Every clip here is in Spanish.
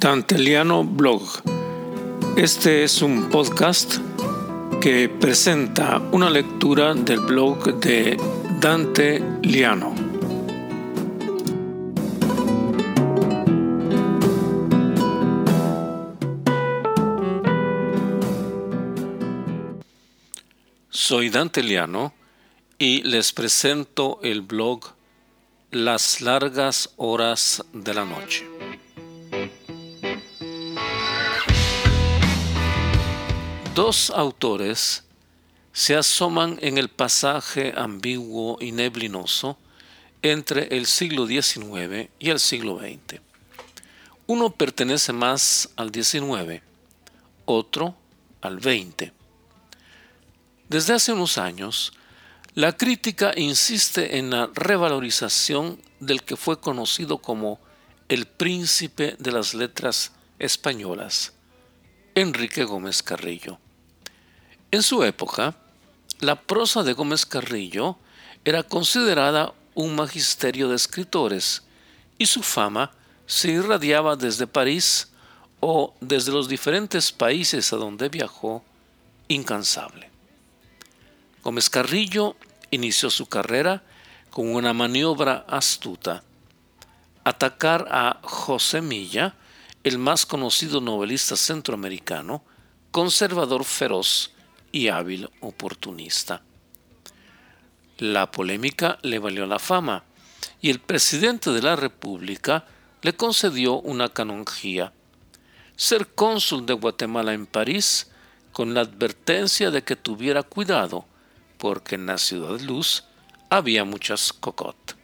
Danteliano Blog. Este es un podcast que presenta una lectura del blog de Dante Liano. Soy Dante Liano y les presento el blog Las largas horas de la noche. Dos autores se asoman en el pasaje ambiguo y neblinoso entre el siglo XIX y el siglo XX. Uno pertenece más al XIX, otro al XX. Desde hace unos años, la crítica insiste en la revalorización del que fue conocido como el príncipe de las letras españolas, Enrique Gómez Carrillo. En su época, la prosa de Gómez Carrillo era considerada un magisterio de escritores y su fama se irradiaba desde París o desde los diferentes países a donde viajó incansable. Gómez Carrillo inició su carrera con una maniobra astuta, atacar a José Milla, el más conocido novelista centroamericano, conservador feroz y hábil oportunista. La polémica le valió la fama y el presidente de la República le concedió una canonjía, ser cónsul de Guatemala en París con la advertencia de que tuviera cuidado porque en la ciudad de Luz había muchas cocottes.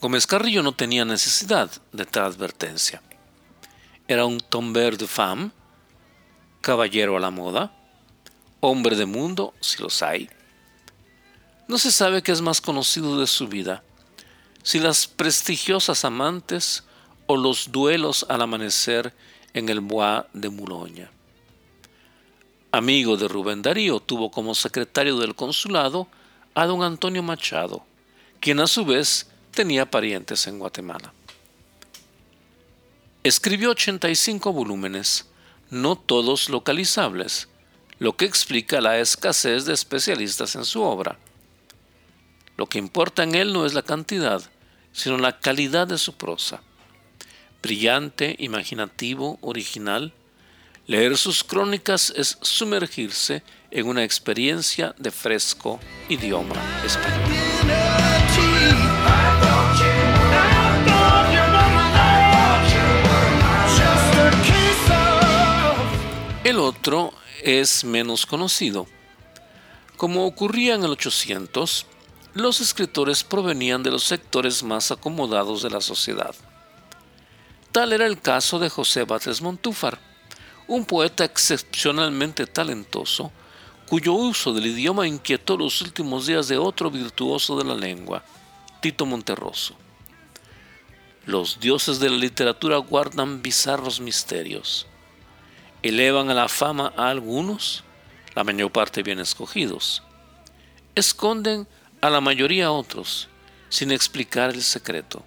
Gómez Carrillo no tenía necesidad de tal advertencia. Era un tomber de femme, caballero a la moda, hombre de mundo, si los hay. No se sabe qué es más conocido de su vida, si las prestigiosas amantes o los duelos al amanecer en el Bois de Boulogne. Amigo de Rubén Darío, tuvo como secretario del consulado a don Antonio Machado, quien a su vez tenía parientes en Guatemala. Escribió 85 volúmenes, no todos localizables, lo que explica la escasez de especialistas en su obra. Lo que importa en él no es la cantidad, sino la calidad de su prosa. Brillante, imaginativo, original, leer sus crónicas es sumergirse en una experiencia de fresco idioma español. El otro es menos conocido. Como ocurría en el 800, los escritores provenían de los sectores más acomodados de la sociedad. Tal era el caso de José Batres Montúfar, un poeta excepcionalmente talentoso, cuyo uso del idioma inquietó los últimos días de otro virtuoso de la lengua, Tito Monterroso. Los dioses de la literatura guardan bizarros misterios elevan a la fama a algunos, la mayor parte bien escogidos. Esconden a la mayoría a otros, sin explicar el secreto.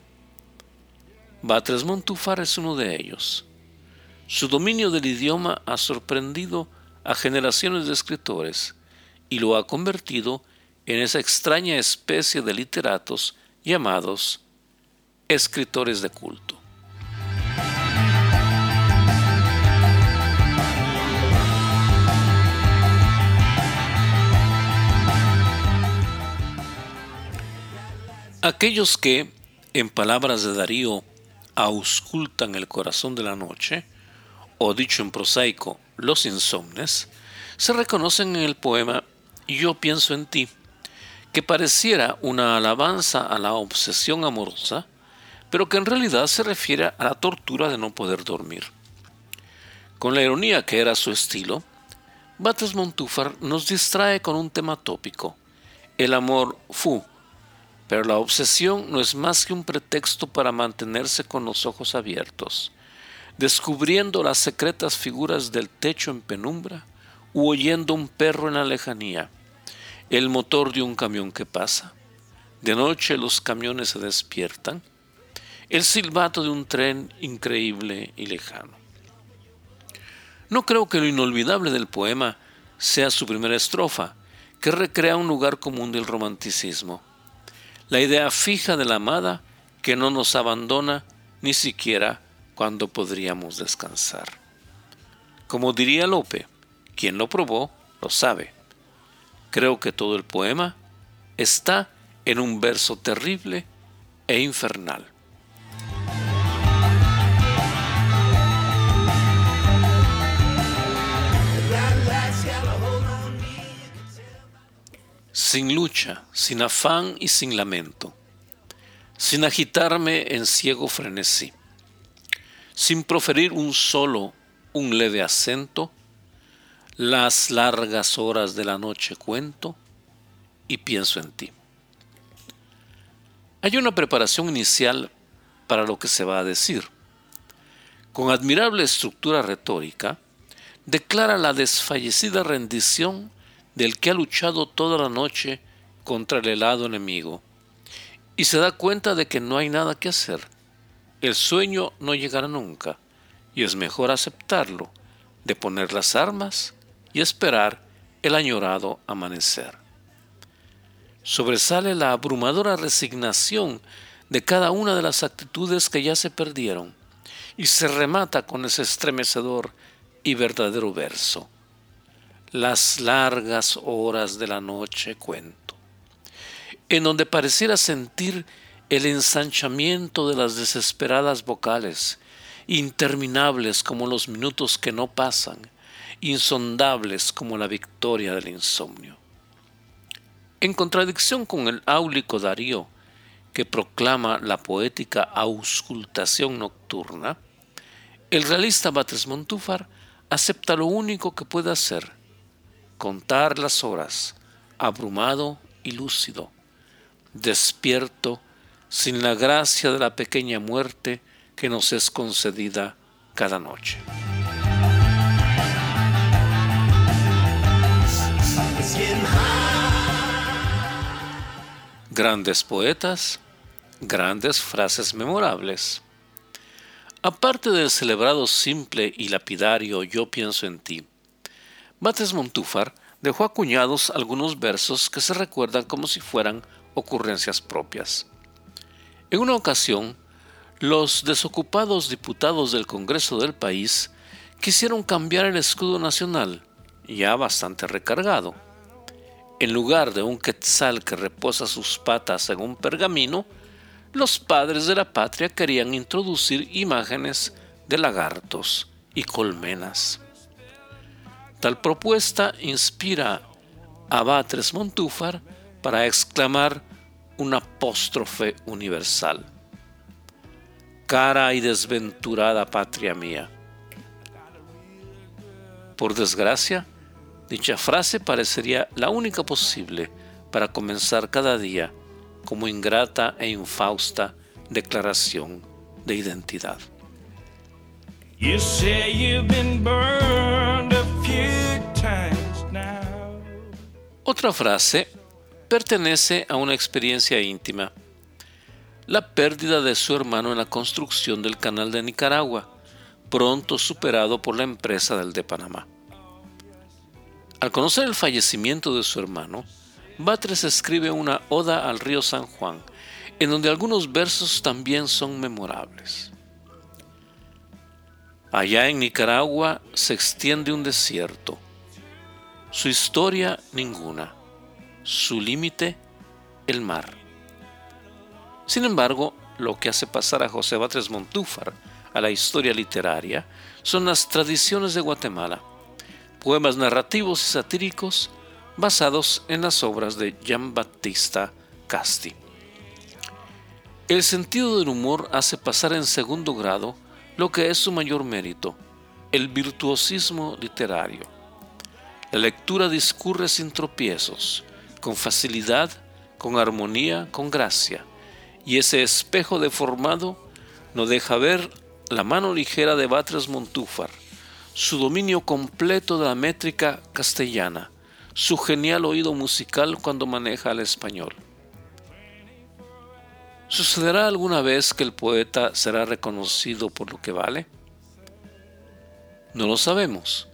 Batres Montúfar es uno de ellos. Su dominio del idioma ha sorprendido a generaciones de escritores y lo ha convertido en esa extraña especie de literatos llamados escritores de culto. Aquellos que, en palabras de Darío, auscultan el corazón de la noche, o dicho en prosaico, los insomnes, se reconocen en el poema Yo pienso en ti, que pareciera una alabanza a la obsesión amorosa, pero que en realidad se refiere a la tortura de no poder dormir. Con la ironía que era su estilo, Bates Montúfar nos distrae con un tema tópico, el amor fu, pero la obsesión no es más que un pretexto para mantenerse con los ojos abiertos, descubriendo las secretas figuras del techo en penumbra u oyendo un perro en la lejanía, el motor de un camión que pasa. De noche los camiones se despiertan. el silbato de un tren increíble y lejano. No creo que lo inolvidable del poema sea su primera estrofa, que recrea un lugar común del romanticismo. La idea fija de la amada que no nos abandona ni siquiera cuando podríamos descansar. Como diría Lope, quien lo probó lo sabe. Creo que todo el poema está en un verso terrible e infernal. Sin lucha, sin afán y sin lamento, sin agitarme en ciego frenesí, sin proferir un solo, un leve acento, las largas horas de la noche cuento y pienso en ti. Hay una preparación inicial para lo que se va a decir. Con admirable estructura retórica, declara la desfallecida rendición del que ha luchado toda la noche contra el helado enemigo y se da cuenta de que no hay nada que hacer. El sueño no llegará nunca y es mejor aceptarlo, de poner las armas y esperar el añorado amanecer sobresale la abrumadora resignación de cada una de las actitudes que ya se perdieron y se remata con ese estremecedor y verdadero verso. Las largas horas de la noche cuento, en donde pareciera sentir el ensanchamiento de las desesperadas vocales, interminables como los minutos que no pasan, insondables como la victoria del insomnio. En contradicción con el áulico Darío, que proclama la poética auscultación nocturna, el realista Batres Montúfar acepta lo único que puede hacer, contar las horas, abrumado y lúcido, despierto, sin la gracia de la pequeña muerte que nos es concedida cada noche. Grandes poetas, grandes frases memorables. Aparte del celebrado simple y lapidario Yo pienso en ti, Bates Montúfar dejó acuñados algunos versos que se recuerdan como si fueran ocurrencias propias. En una ocasión, los desocupados diputados del Congreso del país quisieron cambiar el escudo nacional, ya bastante recargado en lugar de un quetzal que reposa sus patas en un pergamino, los padres de la patria querían introducir imágenes de lagartos y colmenas. Tal propuesta inspira a Batres Montúfar para exclamar un apóstrofe universal. Cara y desventurada patria mía. Por desgracia, Dicha frase parecería la única posible para comenzar cada día como ingrata e infausta declaración de identidad. Otra frase pertenece a una experiencia íntima, la pérdida de su hermano en la construcción del canal de Nicaragua, pronto superado por la empresa del de Panamá. Al conocer el fallecimiento de su hermano, Batres escribe una oda al río San Juan, en donde algunos versos también son memorables. Allá en Nicaragua se extiende un desierto, su historia ninguna, su límite el mar. Sin embargo, lo que hace pasar a José Batres Montúfar a la historia literaria son las tradiciones de Guatemala poemas narrativos y satíricos basados en las obras de Jean Baptista Casti. El sentido del humor hace pasar en segundo grado lo que es su mayor mérito, el virtuosismo literario. La lectura discurre sin tropiezos, con facilidad, con armonía, con gracia, y ese espejo deformado no deja ver la mano ligera de Batres Montúfar, su dominio completo de la métrica castellana, su genial oído musical cuando maneja el español. ¿Sucederá alguna vez que el poeta será reconocido por lo que vale? No lo sabemos,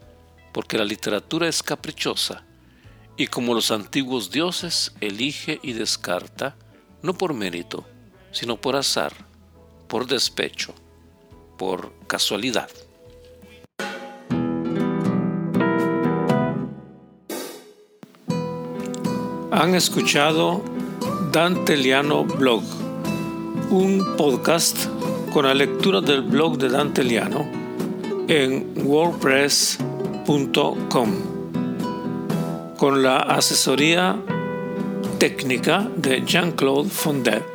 porque la literatura es caprichosa y como los antiguos dioses elige y descarta, no por mérito, sino por azar, por despecho, por casualidad. Han escuchado Dante Liano Blog, un podcast con la lectura del blog de Dante Liano en wordpress.com con la asesoría técnica de Jean-Claude Fondet.